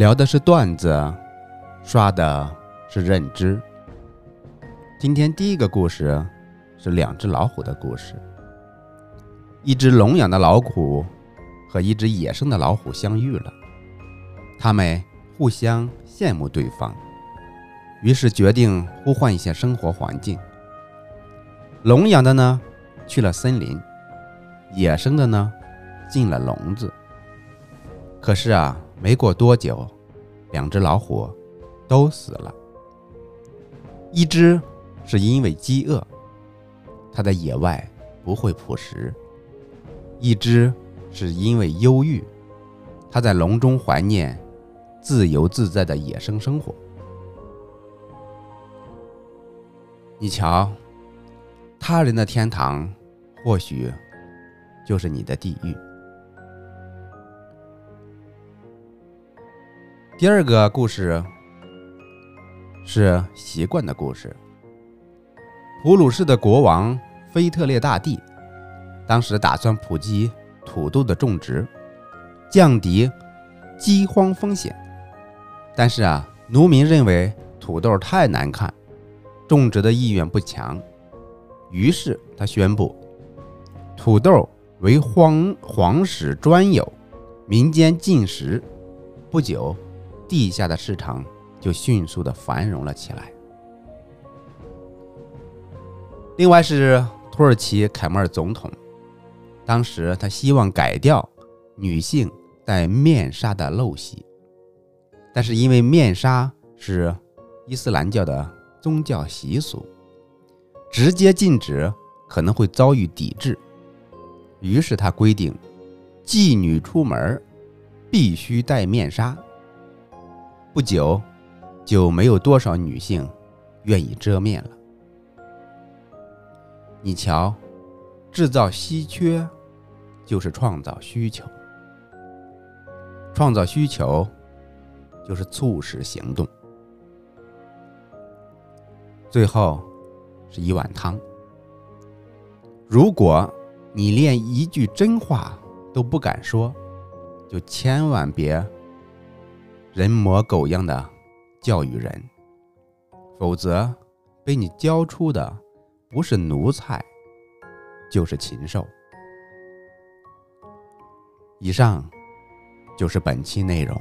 聊的是段子，刷的是认知。今天第一个故事是两只老虎的故事。一只笼养的老虎和一只野生的老虎相遇了，他们互相羡慕对方，于是决定互换一下生活环境。笼养的呢，去了森林，野生的呢，进了笼子。可是啊，没过多久，两只老虎都死了。一只是因为饥饿，它在野外不会捕食；一只是因为忧郁，它在笼中怀念自由自在的野生生活。你瞧，他人的天堂，或许就是你的地狱。第二个故事是习惯的故事。普鲁士的国王腓特烈大帝当时打算普及土豆的种植，降低饥荒风险。但是啊，农民认为土豆太难看，种植的意愿不强，于是他宣布土豆为皇皇室专有，民间禁食。不久。地下的市场就迅速的繁荣了起来。另外是土耳其凯末尔总统，当时他希望改掉女性戴面纱的陋习，但是因为面纱是伊斯兰教的宗教习俗，直接禁止可能会遭遇抵制，于是他规定妓女出门必须戴面纱。不久，就没有多少女性愿意遮面了。你瞧，制造稀缺就是创造需求，创造需求就是促使行动。最后是一碗汤。如果你连一句真话都不敢说，就千万别。人模狗样的教育人，否则被你教出的不是奴才，就是禽兽。以上就是本期内容。